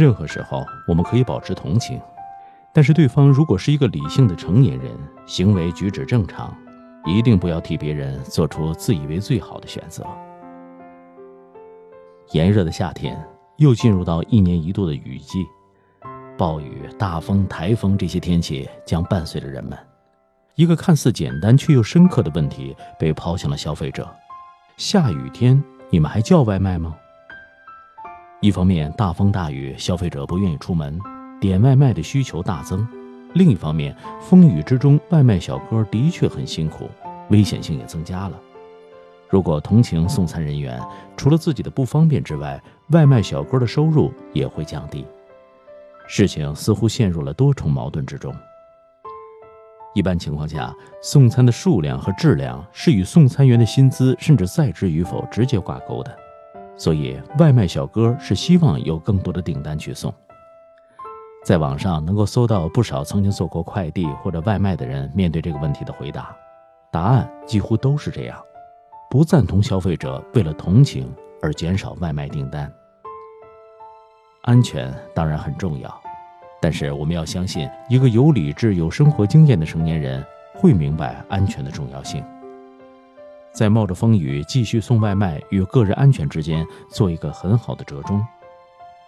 任何时候我们可以保持同情，但是对方如果是一个理性的成年人，行为举止正常，一定不要替别人做出自以为最好的选择。炎热的夏天又进入到一年一度的雨季，暴雨、大风、台风这些天气将伴随着人们。一个看似简单却又深刻的问题被抛向了消费者：下雨天你们还叫外卖吗？一方面，大风大雨，消费者不愿意出门，点外卖的需求大增；另一方面，风雨之中，外卖小哥的确很辛苦，危险性也增加了。如果同情送餐人员，除了自己的不方便之外，外卖小哥的收入也会降低。事情似乎陷入了多重矛盾之中。一般情况下，送餐的数量和质量是与送餐员的薪资甚至在职与否直接挂钩的。所以，外卖小哥是希望有更多的订单去送。在网上能够搜到不少曾经做过快递或者外卖的人面对这个问题的回答，答案几乎都是这样：不赞同消费者为了同情而减少外卖订单。安全当然很重要，但是我们要相信，一个有理智、有生活经验的成年人会明白安全的重要性。在冒着风雨继续送外卖与个人安全之间做一个很好的折中。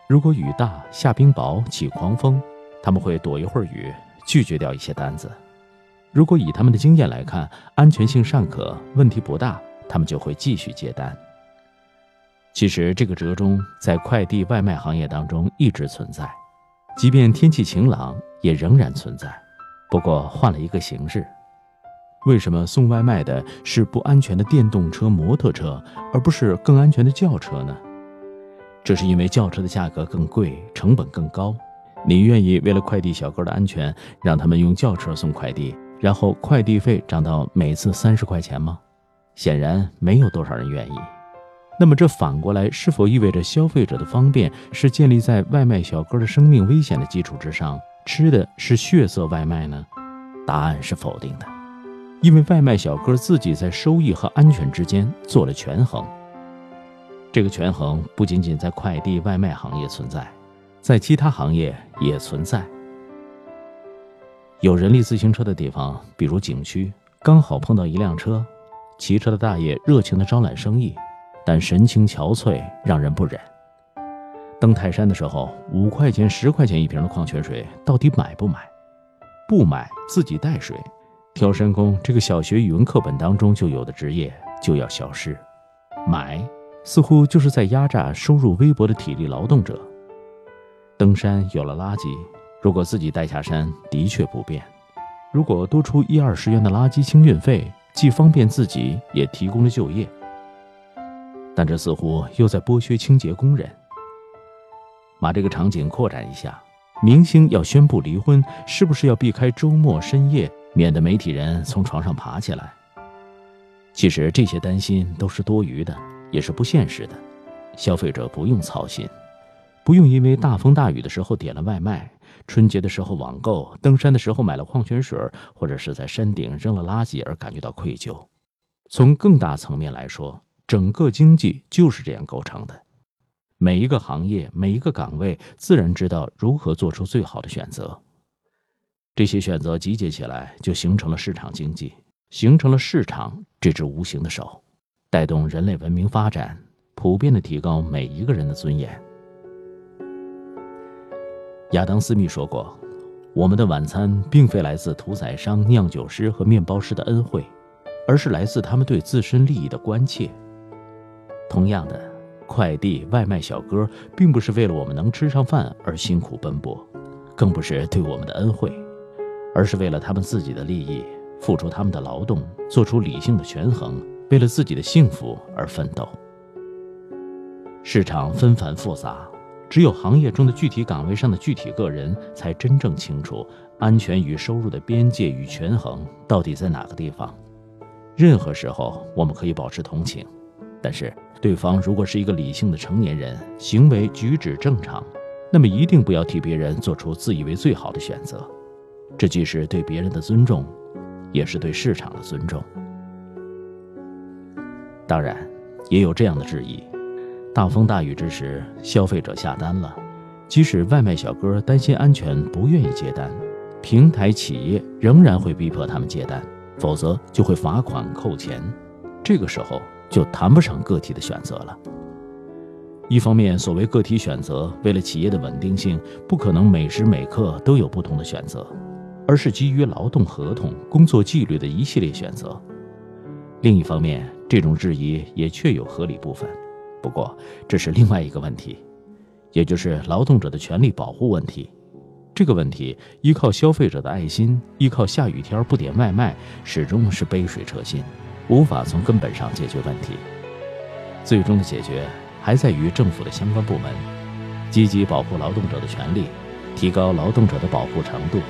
如果雨大下冰雹起狂风，他们会躲一会儿雨，拒绝掉一些单子；如果以他们的经验来看，安全性尚可，问题不大，他们就会继续接单。其实这个折中在快递外卖行业当中一直存在，即便天气晴朗也仍然存在，不过换了一个形式。为什么送外卖的是不安全的电动车、摩托车，而不是更安全的轿车呢？这是因为轿车的价格更贵，成本更高。你愿意为了快递小哥的安全，让他们用轿车送快递，然后快递费涨到每次三十块钱吗？显然没有多少人愿意。那么这反过来是否意味着消费者的方便是建立在外卖小哥的生命危险的基础之上，吃的是血色外卖呢？答案是否定的。因为外卖小哥自己在收益和安全之间做了权衡，这个权衡不仅仅在快递外卖行业存在，在其他行业也存在。有人力自行车的地方，比如景区，刚好碰到一辆车，骑车的大爷热情地招揽生意，但神情憔悴，让人不忍。登泰山的时候，五块钱、十块钱一瓶的矿泉水，到底买不买？不买，自己带水。挑山工这个小学语文课本当中就有的职业就要消失，买似乎就是在压榨收入微薄的体力劳动者。登山有了垃圾，如果自己带下山的确不便。如果多出一二十元的垃圾清运费，既方便自己，也提供了就业。但这似乎又在剥削清洁工人。把这个场景扩展一下，明星要宣布离婚，是不是要避开周末深夜？免得媒体人从床上爬起来。其实这些担心都是多余的，也是不现实的。消费者不用操心，不用因为大风大雨的时候点了外卖，春节的时候网购，登山的时候买了矿泉水，或者是在山顶扔了垃圾而感觉到愧疚。从更大层面来说，整个经济就是这样构成的。每一个行业，每一个岗位，自然知道如何做出最好的选择。这些选择集结起来，就形成了市场经济，形成了市场这只无形的手，带动人类文明发展，普遍的提高每一个人的尊严。亚当·斯密说过：“我们的晚餐并非来自屠宰商、酿酒师和面包师的恩惠，而是来自他们对自身利益的关切。”同样的，快递外卖小哥并不是为了我们能吃上饭而辛苦奔波，更不是对我们的恩惠。而是为了他们自己的利益，付出他们的劳动，做出理性的权衡，为了自己的幸福而奋斗。市场纷繁复杂，只有行业中的具体岗位上的具体个人才真正清楚安全与收入的边界与权衡到底在哪个地方。任何时候，我们可以保持同情，但是对方如果是一个理性的成年人，行为举止正常，那么一定不要替别人做出自以为最好的选择。这既是对别人的尊重，也是对市场的尊重。当然，也有这样的质疑：大风大雨之时，消费者下单了，即使外卖小哥担心安全不愿意接单，平台企业仍然会逼迫他们接单，否则就会罚款扣钱。这个时候就谈不上个体的选择了。一方面，所谓个体选择，为了企业的稳定性，不可能每时每刻都有不同的选择，而是基于劳动合同、工作纪律的一系列选择。另一方面，这种质疑也确有合理部分。不过，这是另外一个问题，也就是劳动者的权利保护问题。这个问题依靠消费者的爱心，依靠下雨天不点外卖，始终是杯水车薪，无法从根本上解决问题。最终的解决。还在于政府的相关部门积极保护劳动者的权利，提高劳动者的保护程度。